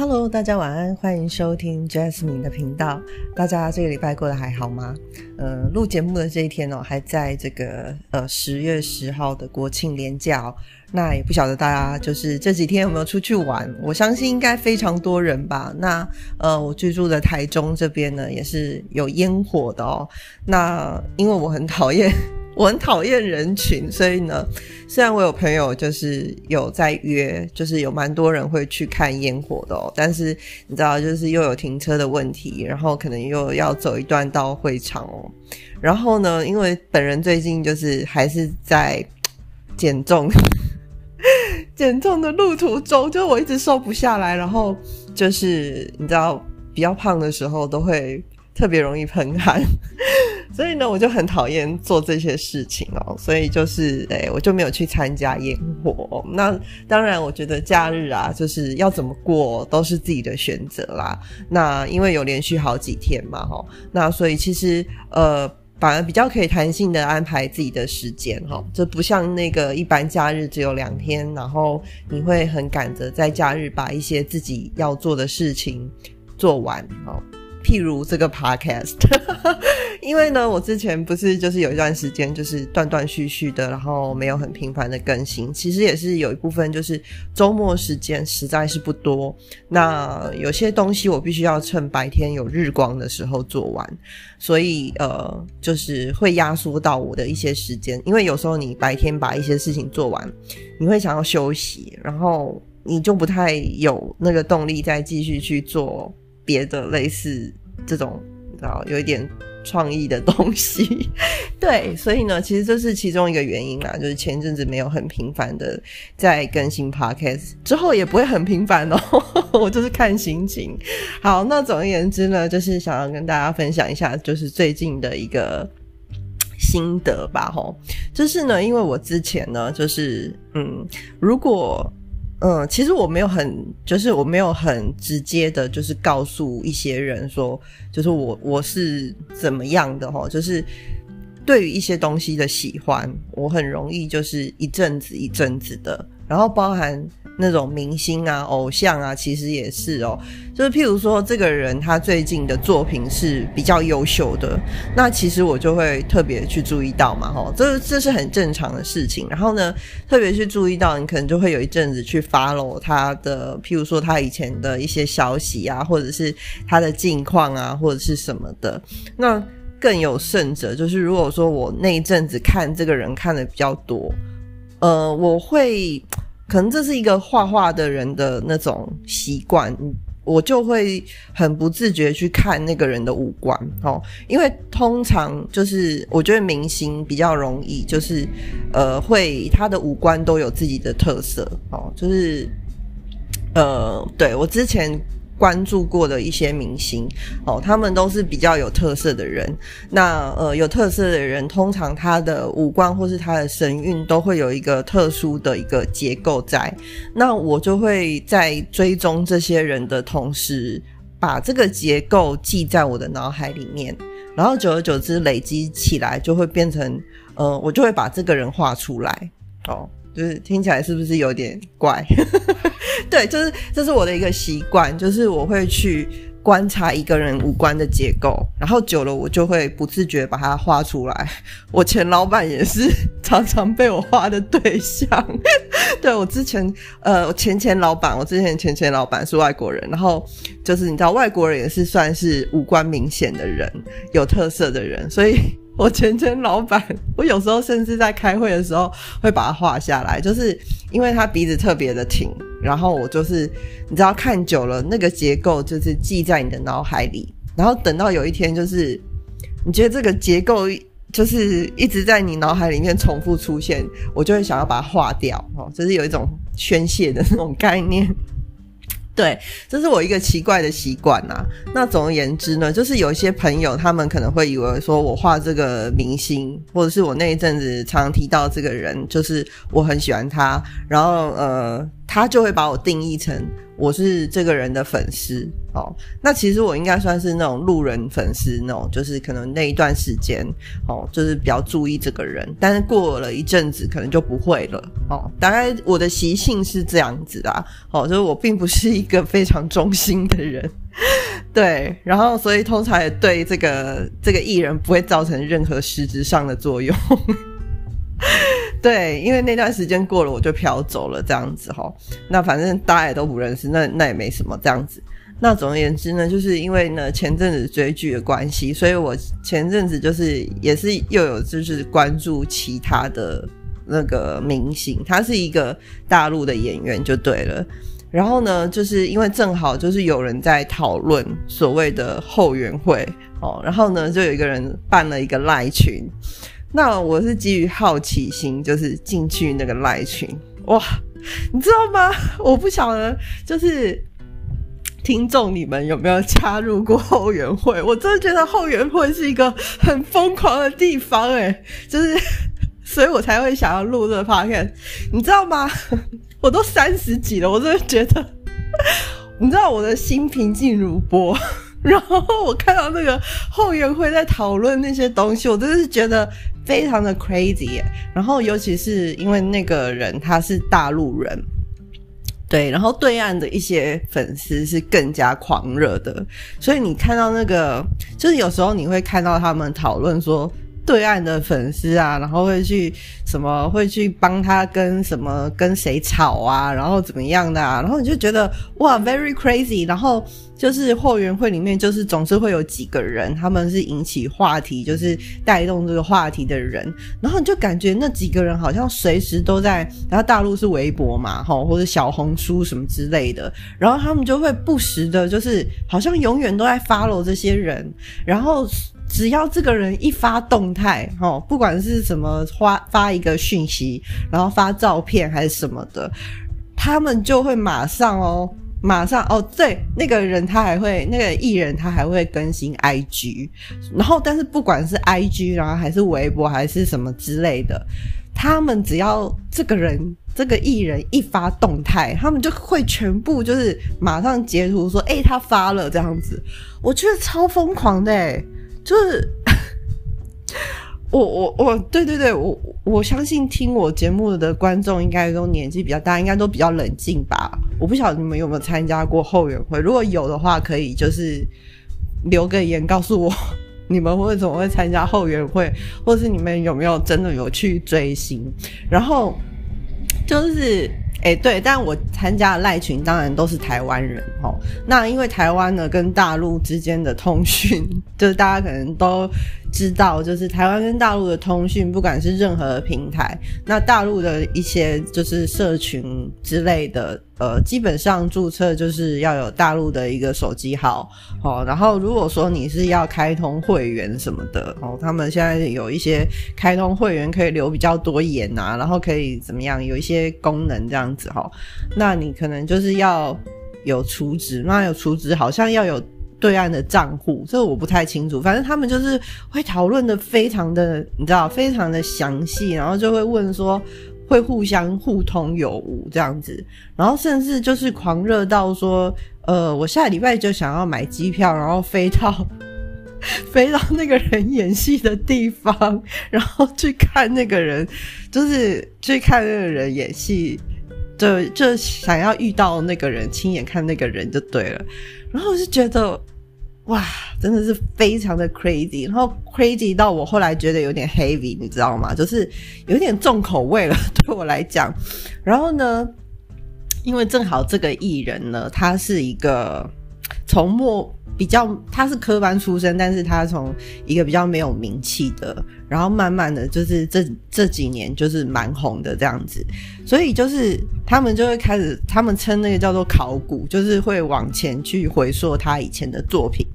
Hello，大家晚安，欢迎收听 Jasmine 的频道。大家这个礼拜过得还好吗？呃，录节目的这一天哦，还在这个呃十月十号的国庆连假哦。那也不晓得大家就是这几天有没有出去玩？我相信应该非常多人吧。那呃，我居住的台中这边呢，也是有烟火的哦。那因为我很讨厌。我很讨厌人群，所以呢，虽然我有朋友就是有在约，就是有蛮多人会去看烟火的哦，但是你知道，就是又有停车的问题，然后可能又要走一段到会场哦。然后呢，因为本人最近就是还是在减重，减重的路途中，就我一直瘦不下来，然后就是你知道，比较胖的时候都会特别容易喷汗。所以呢，我就很讨厌做这些事情哦，所以就是，哎，我就没有去参加烟火。那当然，我觉得假日啊，就是要怎么过都是自己的选择啦。那因为有连续好几天嘛，哈，那所以其实呃，反而比较可以弹性的安排自己的时间，哈，这不像那个一般假日只有两天，然后你会很赶着在假日把一些自己要做的事情做完，哈。譬如这个 podcast，因为呢，我之前不是就是有一段时间就是断断续续的，然后没有很频繁的更新。其实也是有一部分就是周末时间实在是不多，那有些东西我必须要趁白天有日光的时候做完，所以呃，就是会压缩到我的一些时间。因为有时候你白天把一些事情做完，你会想要休息，然后你就不太有那个动力再继续去做。别的类似这种，你知道有一点创意的东西，对，所以呢，其实这是其中一个原因啦，就是前阵子没有很频繁的在更新 podcast，之后也不会很频繁哦，我就是看心情。好，那总而言之呢，就是想要跟大家分享一下，就是最近的一个心得吧，吼，就是呢，因为我之前呢，就是嗯，如果。嗯，其实我没有很，就是我没有很直接的，就是告诉一些人说，就是我我是怎么样的哈，就是对于一些东西的喜欢，我很容易就是一阵子一阵子的，然后包含。那种明星啊、偶像啊，其实也是哦。就是譬如说，这个人他最近的作品是比较优秀的，那其实我就会特别去注意到嘛，哈，这这是很正常的事情。然后呢，特别去注意到，你可能就会有一阵子去 follow 他的，譬如说他以前的一些消息啊，或者是他的近况啊，或者是什么的。那更有甚者，就是如果说我那一阵子看这个人看的比较多，呃，我会。可能这是一个画画的人的那种习惯，我就会很不自觉去看那个人的五官哦，因为通常就是我觉得明星比较容易，就是呃会他的五官都有自己的特色哦，就是呃对我之前。关注过的一些明星，哦，他们都是比较有特色的人。那呃，有特色的人，通常他的五官或是他的神韵都会有一个特殊的一个结构在。那我就会在追踪这些人的同时，把这个结构记在我的脑海里面，然后久而久之累积起来，就会变成呃，我就会把这个人画出来。哦，就是听起来是不是有点怪？对，就是这是我的一个习惯，就是我会去观察一个人五官的结构，然后久了我就会不自觉把它画出来。我前老板也是常常被我画的对象。对我之前呃前前老板，我之前前前老板是外国人，然后就是你知道外国人也是算是五官明显的人，有特色的人，所以。我前前老板，我有时候甚至在开会的时候会把它画下来，就是因为他鼻子特别的挺，然后我就是你知道看久了那个结构就是记在你的脑海里，然后等到有一天就是你觉得这个结构就是一直在你脑海里面重复出现，我就会想要把它画掉哦，就是有一种宣泄的那种概念。对，这是我一个奇怪的习惯呐。那总而言之呢，就是有一些朋友，他们可能会以为说我画这个明星，或者是我那一阵子常提到这个人，就是我很喜欢他。然后呃，他就会把我定义成我是这个人的粉丝哦。那其实我应该算是那种路人粉丝，那种就是可能那一段时间哦，就是比较注意这个人，但是过了一阵子可能就不会了哦。大概我的习性是这样子的哦，就是我并不是一个非常忠心的人，对，然后所以通常也对这个这个艺人不会造成任何实质上的作用。对，因为那段时间过了，我就飘走了，这样子哈。那反正大家也都不认识，那那也没什么这样子。那总而言之呢，就是因为呢前阵子追剧的关系，所以我前阵子就是也是又有就是关注其他的那个明星，他是一个大陆的演员就对了。然后呢，就是因为正好就是有人在讨论所谓的后援会哦，然后呢就有一个人办了一个赖群。那我是基于好奇心，就是进去那个赖群，哇，你知道吗？我不晓得，就是听众你们有没有加入过后援会？我真的觉得后援会是一个很疯狂的地方，哎，就是，所以我才会想要录这个 podcast，你知道吗？我都三十几了，我真的觉得，你知道我的心平静如波。然后我看到那个后援会在讨论那些东西，我真的是觉得非常的 crazy。然后尤其是因为那个人他是大陆人，对，然后对岸的一些粉丝是更加狂热的，所以你看到那个，就是有时候你会看到他们讨论说。对岸的粉丝啊，然后会去什么，会去帮他跟什么跟谁吵啊，然后怎么样的啊，然后你就觉得哇，very crazy。然后就是后援会里面，就是总是会有几个人，他们是引起话题，就是带动这个话题的人，然后你就感觉那几个人好像随时都在。然后大陆是微博嘛，吼或者小红书什么之类的，然后他们就会不时的，就是好像永远都在 follow 这些人，然后。只要这个人一发动态，哦，不管是什么发发一个讯息，然后发照片还是什么的，他们就会马上哦，马上哦，对，那个人他还会，那个艺人他还会更新 IG，然后但是不管是 IG，然后还是微博还是什么之类的，他们只要这个人这个艺人一发动态，他们就会全部就是马上截图说，哎，他发了这样子，我觉得超疯狂的。就是我我我对对对，我我相信听我节目的观众应该都年纪比较大，应该都比较冷静吧。我不晓得你们有没有参加过后援会，如果有的话，可以就是留个言告诉我，你们为什么会参加后援会，或是你们有没有真的有去追星，然后就是。哎，对，但我参加的赖群当然都是台湾人哦。那因为台湾呢跟大陆之间的通讯，就是大家可能都。知道，就是台湾跟大陆的通讯，不管是任何平台，那大陆的一些就是社群之类的，呃，基本上注册就是要有大陆的一个手机号，哦，然后如果说你是要开通会员什么的，哦，他们现在有一些开通会员可以留比较多言啊，然后可以怎么样，有一些功能这样子哈，那你可能就是要有储值，那有储值好像要有。对岸的账户，这个我不太清楚。反正他们就是会讨论的非常的，你知道，非常的详细，然后就会问说会互相互通有无这样子，然后甚至就是狂热到说，呃，我下礼拜就想要买机票，然后飞到飞到那个人演戏的地方，然后去看那个人，就是去看那个人演戏，就就想要遇到那个人，亲眼看那个人就对了。然后我就觉得，哇，真的是非常的 crazy，然后 crazy 到我后来觉得有点 heavy，你知道吗？就是有点重口味了，对我来讲。然后呢，因为正好这个艺人呢，他是一个从末。比较，他是科班出身，但是他从一个比较没有名气的，然后慢慢的就是这这几年就是蛮红的这样子，所以就是他们就会开始，他们称那个叫做考古，就是会往前去回溯他以前的作品，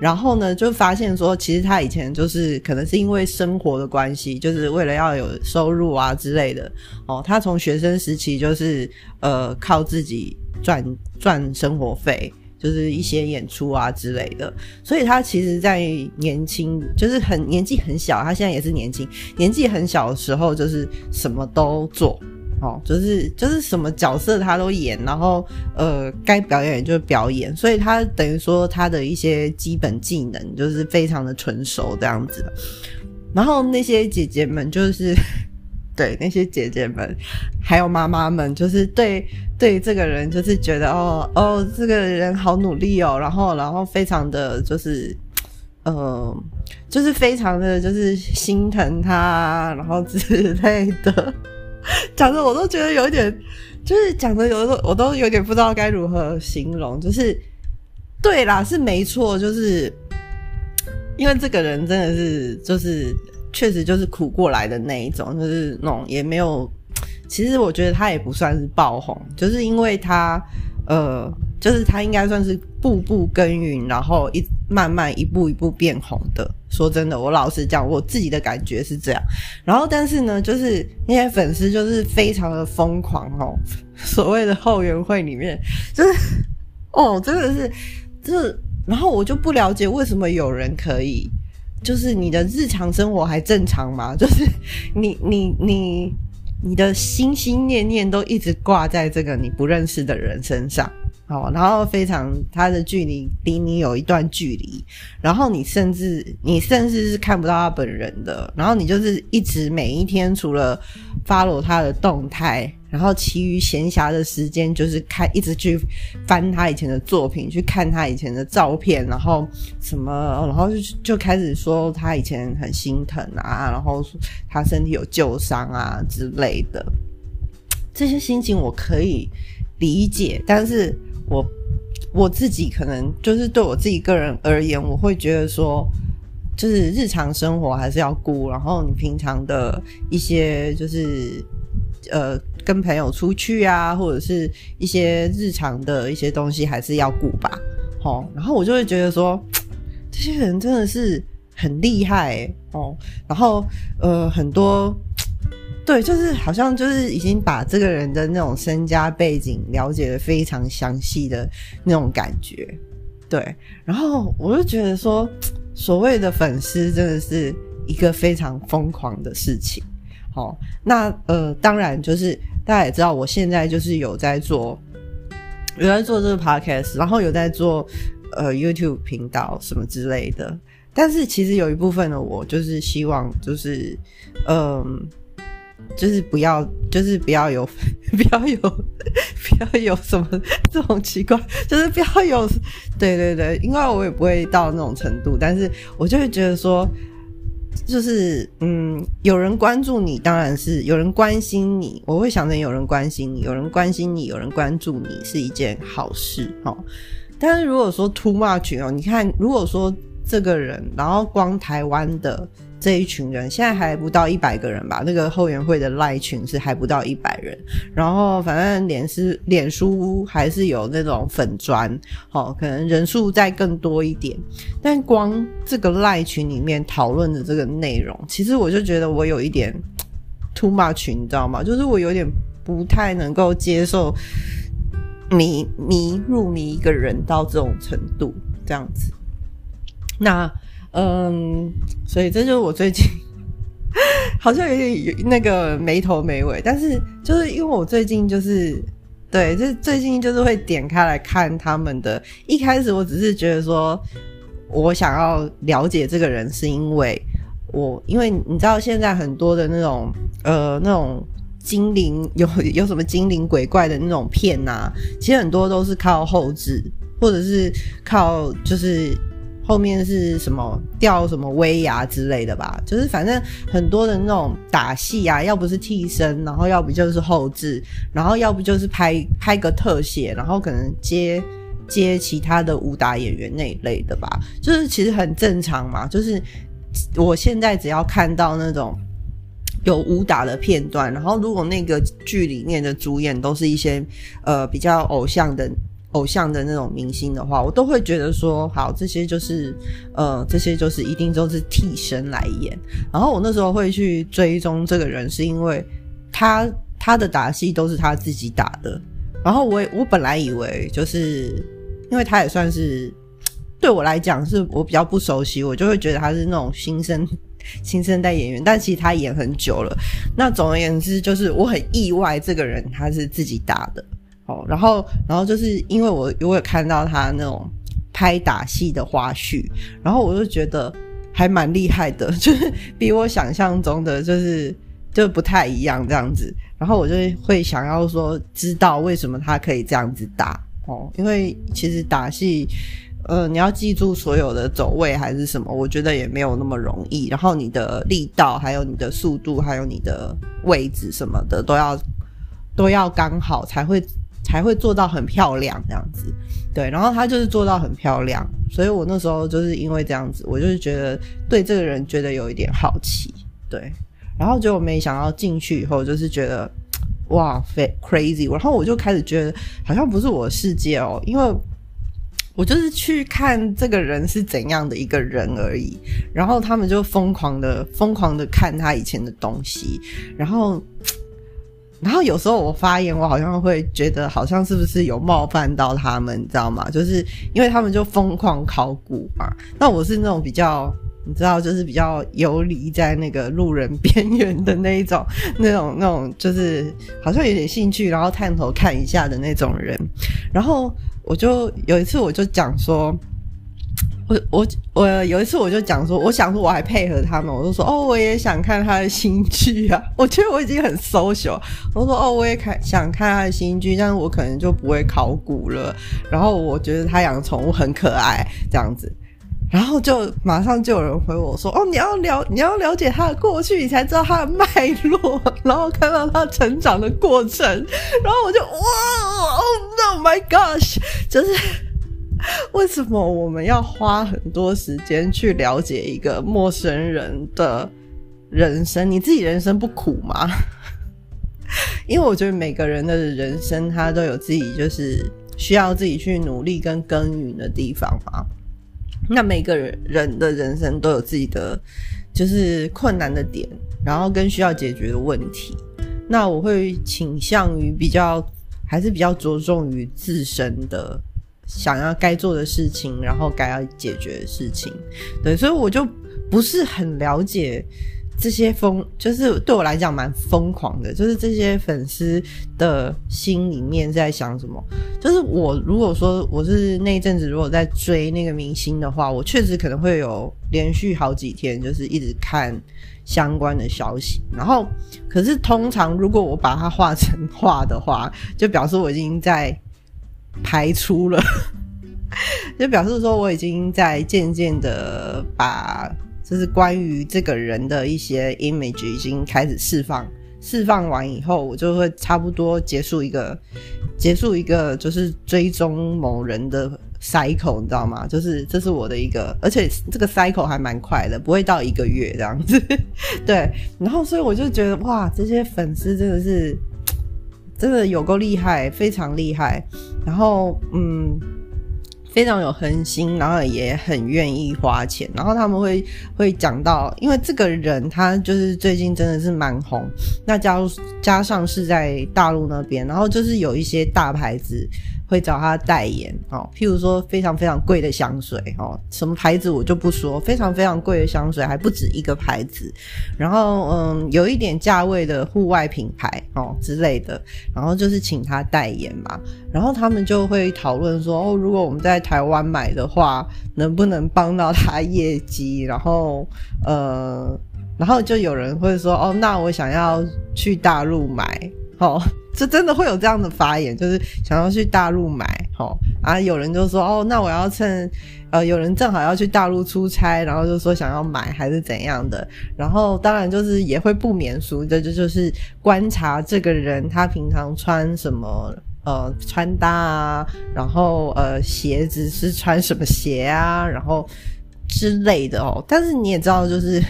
然后呢就发现说，其实他以前就是可能是因为生活的关系，就是为了要有收入啊之类的，哦，他从学生时期就是呃靠自己赚赚生活费。就是一些演出啊之类的，所以他其实，在年轻，就是很年纪很小，他现在也是年轻，年纪很小的时候，就是什么都做。哦，就是就是什么角色他都演，然后呃，该表演就表演，所以他等于说他的一些基本技能就是非常的纯熟这样子。然后那些姐姐们就是对那些姐姐们，还有妈妈们，就是对对这个人就是觉得哦哦，这个人好努力哦，然后然后非常的就是呃，就是非常的就是心疼他，然后之类的。讲的我都觉得有点，就是讲的有的时候我都有点不知道该如何形容。就是对啦，是没错，就是因为这个人真的是，就是确实就是苦过来的那一种，就是那种也没有。其实我觉得他也不算是爆红，就是因为他呃，就是他应该算是步步耕耘，然后一慢慢一步一步变红的。说真的，我老实讲，我自己的感觉是这样。然后，但是呢，就是那些粉丝就是非常的疯狂哦。所谓的后援会里面，就是哦，真的是，就是，然后我就不了解为什么有人可以，就是你的日常生活还正常吗？就是你你你你的心心念念都一直挂在这个你不认识的人身上。哦，然后非常他的距离离你有一段距离，然后你甚至你甚至是看不到他本人的，然后你就是一直每一天除了 follow 他的动态，然后其余闲暇的时间就是看一直去翻他以前的作品，去看他以前的照片，然后什么，然后就就开始说他以前很心疼啊，然后他身体有旧伤啊之类的，这些心情我可以理解，但是。我我自己可能就是对我自己个人而言，我会觉得说，就是日常生活还是要顾，然后你平常的一些就是呃跟朋友出去啊，或者是一些日常的一些东西还是要顾吧，哦，然后我就会觉得说，这些人真的是很厉害哦，然后呃很多。对，就是好像就是已经把这个人的那种身家背景了解的非常详细的那种感觉，对。然后我就觉得说，所谓的粉丝真的是一个非常疯狂的事情。好，那呃，当然就是大家也知道，我现在就是有在做，有在做这个 podcast，然后有在做呃 YouTube 频道什么之类的。但是其实有一部分的我就是希望，就是嗯。就是不要，就是不要有，不要有，不要有什么这种奇怪，就是不要有，对对对，因为我也不会到那种程度，但是我就会觉得说，就是嗯，有人关注你，当然是有人关心你，我会想着有人关心你，有人关心你，有人关注你是一件好事哦。但是如果说 too much 哦，你看，如果说这个人，然后光台湾的。这一群人现在还不到一百个人吧？那个后援会的赖群是还不到一百人，然后反正脸是脸书还是有那种粉砖，哦，可能人数再更多一点。但光这个赖群里面讨论的这个内容，其实我就觉得我有一点 too much，你知道吗？就是我有点不太能够接受迷迷入迷一个人到这种程度，这样子。那。嗯，所以这就是我最近好像有点有那个没头没尾，但是就是因为我最近就是对，就是最近就是会点开来看他们的。一开始我只是觉得说，我想要了解这个人，是因为我因为你知道现在很多的那种呃那种精灵有有什么精灵鬼怪的那种片呐，其实很多都是靠后置，或者是靠就是。后面是什么掉什么威牙之类的吧，就是反正很多的那种打戏啊，要不是替身，然后要不就是后置，然后要不就是拍拍个特写，然后可能接接其他的武打演员那一类的吧，就是其实很正常嘛。就是我现在只要看到那种有武打的片段，然后如果那个剧里面的主演都是一些呃比较偶像的。偶像的那种明星的话，我都会觉得说，好，这些就是，呃，这些就是一定都是替身来演。然后我那时候会去追踪这个人，是因为他他的打戏都是他自己打的。然后我我本来以为就是，因为他也算是对我来讲是我比较不熟悉，我就会觉得他是那种新生新生代演员，但其实他演很久了。那总而言之，就是我很意外，这个人他是自己打的然后，然后就是因为我我有看到他那种拍打戏的花絮，然后我就觉得还蛮厉害的，就是比我想象中的就是就不太一样这样子。然后我就会想要说，知道为什么他可以这样子打哦？因为其实打戏。呃，你要记住所有的走位还是什么？我觉得也没有那么容易。然后你的力道，还有你的速度，还有你的位置什么的，都要都要刚好才会才会做到很漂亮这样子。对，然后他就是做到很漂亮，所以我那时候就是因为这样子，我就是觉得对这个人觉得有一点好奇。对，然后结果没想到进去以后，就是觉得哇，非 crazy。然后我就开始觉得好像不是我的世界哦，因为。我就是去看这个人是怎样的一个人而已，然后他们就疯狂的疯狂的看他以前的东西，然后，然后有时候我发言，我好像会觉得好像是不是有冒犯到他们，你知道吗？就是因为他们就疯狂考古嘛，那我是那种比较。你知道，就是比较游离在那个路人边缘的那一种，那种那种，就是好像有点兴趣，然后探头看一下的那种人。然后我就有一次，我就讲说，我我我有一次我就讲说，我想说我还配合他们，我就说哦，我也想看他的新剧啊。我觉得我已经很 social，我说哦，我也看想看他的新剧，但是我可能就不会考古了。然后我觉得他养宠物很可爱，这样子。然后就马上就有人回我说：“哦，你要了你要了解他的过去，你才知道他的脉络，然后看到他成长的过程。”然后我就哇，Oh no, my gosh！就是 为什么我们要花很多时间去了解一个陌生人的人生？你自己人生不苦吗？因为我觉得每个人的人生他都有自己就是需要自己去努力跟耕耘的地方嘛。那每个人人的人生都有自己的就是困难的点，然后跟需要解决的问题。那我会倾向于比较还是比较着重于自身的想要该做的事情，然后该要解决的事情。对，所以我就不是很了解。这些疯就是对我来讲蛮疯狂的，就是这些粉丝的心里面在想什么。就是我如果说我是那一阵子如果在追那个明星的话，我确实可能会有连续好几天就是一直看相关的消息。然后，可是通常如果我把它画成画的话，就表示我已经在排出了，就表示说我已经在渐渐的把。就是关于这个人的一些 image 已经开始释放，释放完以后，我就会差不多结束一个，结束一个就是追踪某人的 cycle，你知道吗？就是这是我的一个，而且这个 cycle 还蛮快的，不会到一个月这样子。对，然后所以我就觉得哇，这些粉丝真的是真的有够厉害，非常厉害。然后嗯。非常有恒心，然后也很愿意花钱，然后他们会会讲到，因为这个人他就是最近真的是蛮红，那加加上是在大陆那边，然后就是有一些大牌子。会找他代言哦，譬如说非常非常贵的香水哦，什么牌子我就不说，非常非常贵的香水还不止一个牌子，然后嗯，有一点价位的户外品牌哦之类的，然后就是请他代言嘛，然后他们就会讨论说哦，如果我们在台湾买的话，能不能帮到他业绩？然后呃，然后就有人会说哦，那我想要去大陆买哦。这真的会有这样的发言，就是想要去大陆买，哦啊！有人就说，哦，那我要趁，呃，有人正好要去大陆出差，然后就说想要买还是怎样的，然后当然就是也会不免俗的，就就是观察这个人他平常穿什么，呃，穿搭啊，然后呃，鞋子是穿什么鞋啊，然后之类的哦。但是你也知道，就是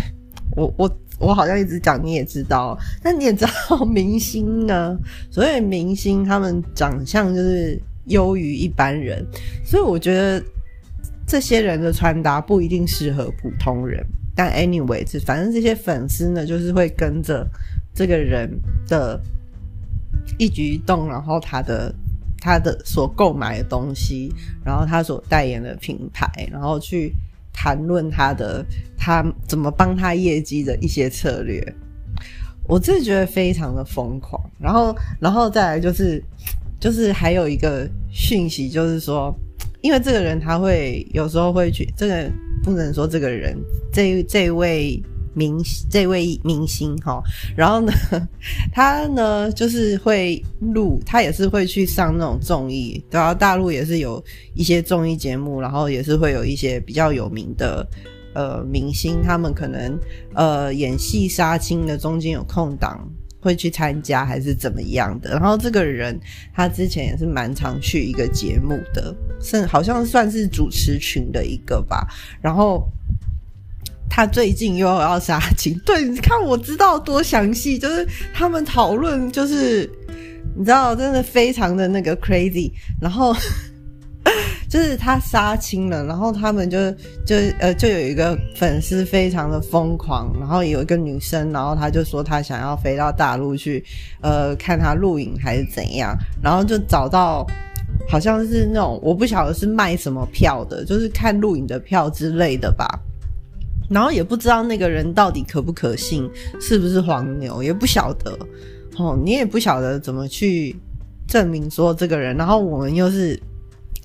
我 我。我好像一直讲，你也知道，但你也知道，明星呢，所以明星他们长相就是优于一般人，所以我觉得这些人的穿搭不一定适合普通人。但 anyway，反正这些粉丝呢，就是会跟着这个人的一举一动，然后他的他的所购买的东西，然后他所代言的品牌，然后去。谈论他的他怎么帮他业绩的一些策略，我真的觉得非常的疯狂。然后，然后再来就是，就是还有一个讯息，就是说，因为这个人他会有时候会去，这个不能说这个人，这这位。明这位明星哈，然后呢，他呢就是会录，他也是会去上那种综艺，然后大陆也是有一些综艺节目，然后也是会有一些比较有名的呃明星，他们可能呃演戏杀青的中间有空档会去参加还是怎么样的。然后这个人他之前也是蛮常去一个节目的，甚好像算是主持群的一个吧，然后。他最近又要杀青，对，你看我知道多详细，就是他们讨论，就是你知道，真的非常的那个 crazy。然后 就是他杀青了，然后他们就就呃，就有一个粉丝非常的疯狂，然后有一个女生，然后她就说她想要飞到大陆去，呃，看他录影还是怎样，然后就找到好像是那种我不晓得是卖什么票的，就是看录影的票之类的吧。然后也不知道那个人到底可不可信，是不是黄牛，也不晓得。哦，你也不晓得怎么去证明说这个人。然后我们又是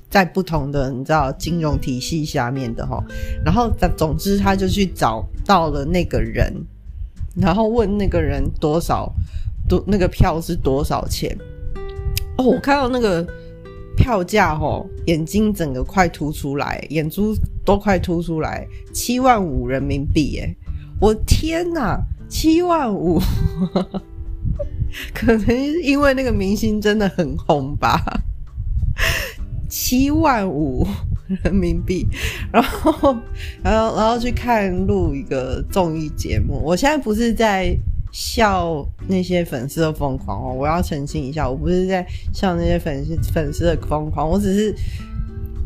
在不同的你知道金融体系下面的哈。然后总之他就去找到了那个人，然后问那个人多少多那个票是多少钱。哦，我看到那个。票价哦，眼睛整个快凸出来，眼珠都快凸出来，七万五人民币哎！我天哪，七万五，可能因为那个明星真的很红吧？七万五人民币，然后，然后，然后去看录一个综艺节目。我现在不是在。笑那些粉丝的疯狂哦！我要澄清一下，我不是在笑那些粉丝粉丝的疯狂，我只是，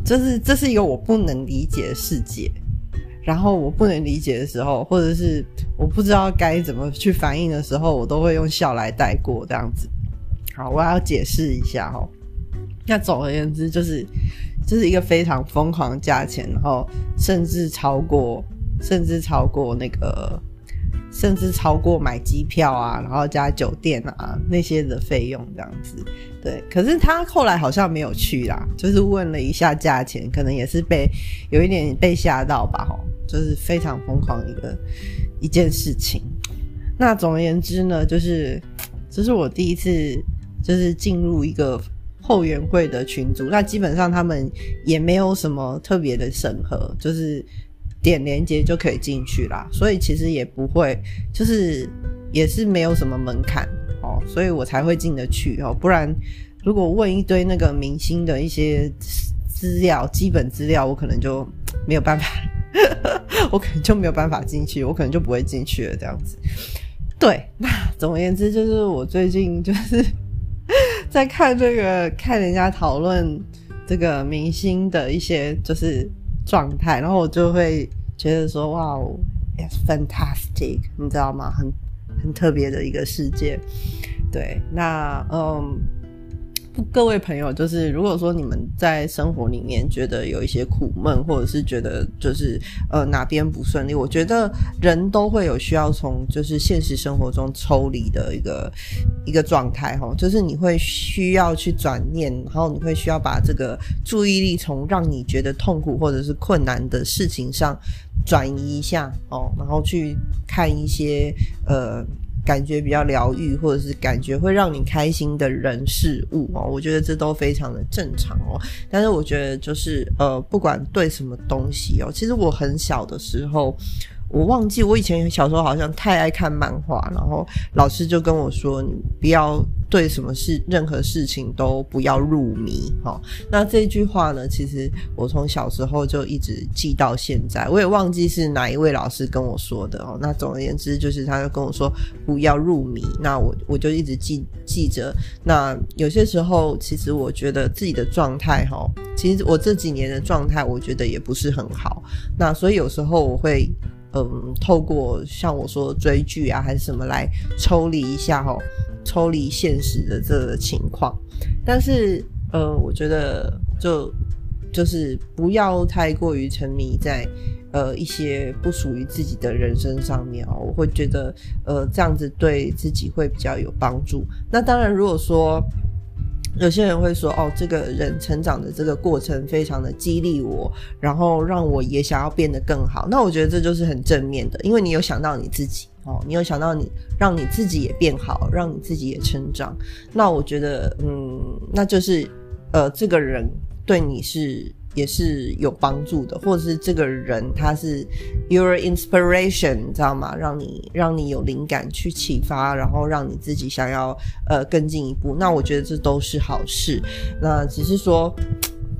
就是这是一个我不能理解的世界。然后我不能理解的时候，或者是我不知道该怎么去反应的时候，我都会用笑来带过这样子。好，我要解释一下哦。那总而言之，就是这是一个非常疯狂的价钱，然后甚至超过，甚至超过那个。甚至超过买机票啊，然后加酒店啊那些的费用这样子，对。可是他后来好像没有去啦，就是问了一下价钱，可能也是被有一点被吓到吧，吼，就是非常疯狂一个一件事情。那总而言之呢，就是这是我第一次就是进入一个后援会的群组，那基本上他们也没有什么特别的审核，就是。点连接就可以进去啦，所以其实也不会，就是也是没有什么门槛哦，所以我才会进得去哦。不然如果问一堆那个明星的一些资料、基本资料，我可能就没有办法，我可能就没有办法进去，我可能就不会进去了。这样子，对。那总而言之，就是我最近就是在看这个，看人家讨论这个明星的一些就是。状态，然后我就会觉得说，哇，it's fantastic，你知道吗？很很特别的一个世界。对，那嗯。各位朋友，就是如果说你们在生活里面觉得有一些苦闷，或者是觉得就是呃哪边不顺利，我觉得人都会有需要从就是现实生活中抽离的一个一个状态哈，就是你会需要去转念，然后你会需要把这个注意力从让你觉得痛苦或者是困难的事情上转移一下哦，然后去看一些呃。感觉比较疗愈，或者是感觉会让你开心的人事物哦，我觉得这都非常的正常哦。但是我觉得就是呃，不管对什么东西哦，其实我很小的时候。我忘记我以前小时候好像太爱看漫画，然后老师就跟我说：“你不要对什么事、任何事情都不要入迷。”哈，那这句话呢，其实我从小时候就一直记到现在。我也忘记是哪一位老师跟我说的哦。那总而言之，就是他就跟我说不要入迷。那我我就一直记记着。那有些时候，其实我觉得自己的状态哈，其实我这几年的状态，我觉得也不是很好。那所以有时候我会。嗯，透过像我说追剧啊，还是什么来抽离一下哈，抽离现实的这个情况。但是，呃，我觉得就就是不要太过于沉迷在呃一些不属于自己的人生上面哦，我会觉得呃这样子对自己会比较有帮助。那当然，如果说有些人会说哦，这个人成长的这个过程非常的激励我，然后让我也想要变得更好。那我觉得这就是很正面的，因为你有想到你自己哦，你有想到你让你自己也变好，让你自己也成长。那我觉得嗯，那就是呃，这个人对你是。也是有帮助的，或者是这个人他是 your inspiration，你知道吗？让你让你有灵感去启发，然后让你自己想要呃更进一步。那我觉得这都是好事。那只是说，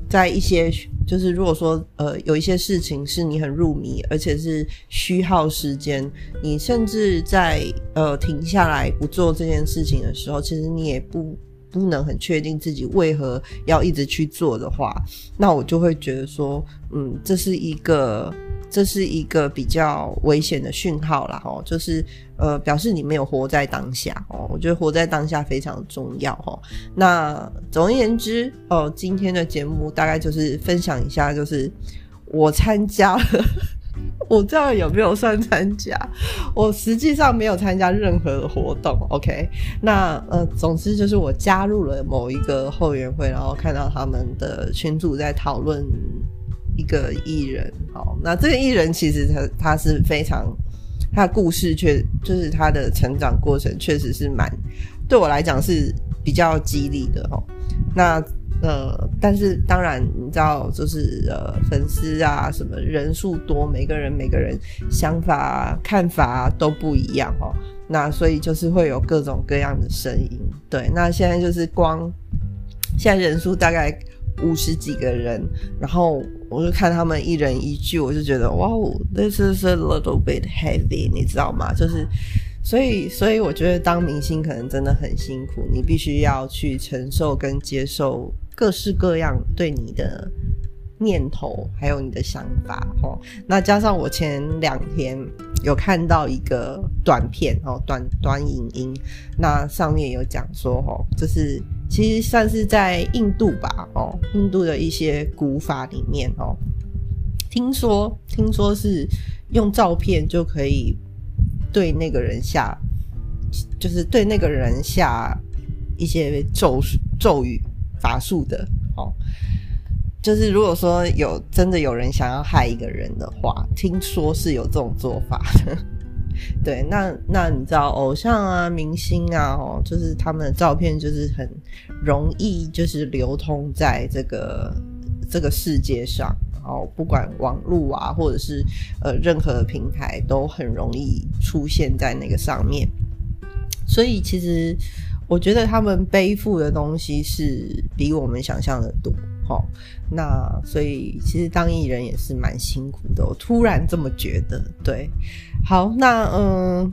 在一些就是如果说呃有一些事情是你很入迷，而且是虚耗时间，你甚至在呃停下来不做这件事情的时候，其实你也不。不能很确定自己为何要一直去做的话，那我就会觉得说，嗯，这是一个这是一个比较危险的讯号啦，哦，就是呃，表示你没有活在当下哦。我觉得活在当下非常重要哦。那总而言之，哦，今天的节目大概就是分享一下，就是我参加了。我这样有没有算参加？我实际上没有参加任何的活动。OK，那呃，总之就是我加入了某一个后援会，然后看到他们的群主在讨论一个艺人。好，那这个艺人其实他他是非常，他故事却就是他的成长过程确实是蛮对我来讲是比较激励的哦。那。呃，但是当然，你知道，就是呃，粉丝啊，什么人数多，每个人每个人想法看法啊都不一样哦。那所以就是会有各种各样的声音。对，那现在就是光现在人数大概五十几个人，然后我就看他们一人一句，我就觉得哇，this is a little bit heavy，你知道吗？就是。所以，所以我觉得当明星可能真的很辛苦，你必须要去承受跟接受各式各样对你的念头，还有你的想法，哦。那加上我前两天有看到一个短片，哦，短短影音，那上面有讲说，哦，就是其实算是在印度吧，哦，印度的一些古法里面，哦，听说听说是用照片就可以。对那个人下，就是对那个人下一些咒咒语法术的哦。就是如果说有真的有人想要害一个人的话，听说是有这种做法的。对，那那你知道偶像啊、明星啊，哦，就是他们的照片就是很容易就是流通在这个这个世界上。然后不管网络啊，或者是呃任何平台，都很容易出现在那个上面。所以其实我觉得他们背负的东西是比我们想象的多。哈，那所以其实当艺人也是蛮辛苦的。我突然这么觉得，对。好，那嗯。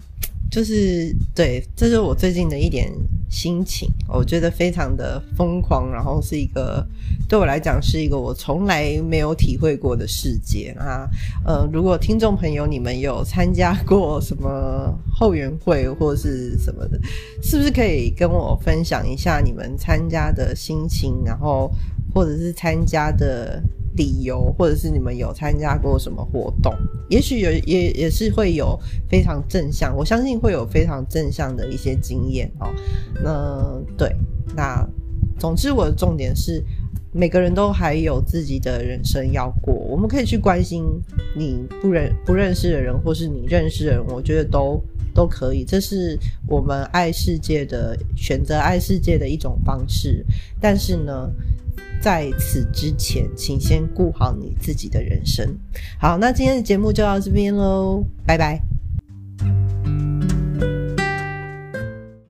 就是对，这是我最近的一点心情，我觉得非常的疯狂，然后是一个对我来讲是一个我从来没有体会过的世界啊。呃，如果听众朋友你们有参加过什么后援会或是什么的，是不是可以跟我分享一下你们参加的心情，然后或者是参加的。理由，或者是你们有参加过什么活动？也许有，也也是会有非常正向，我相信会有非常正向的一些经验哦。那对，那总之我的重点是，每个人都还有自己的人生要过，我们可以去关心你不认不认识的人，或是你认识的人，我觉得都都可以，这是我们爱世界的选择，爱世界的一种方式。但是呢？在此之前，请先顾好你自己的人生。好，那今天的节目就到这边喽，拜拜。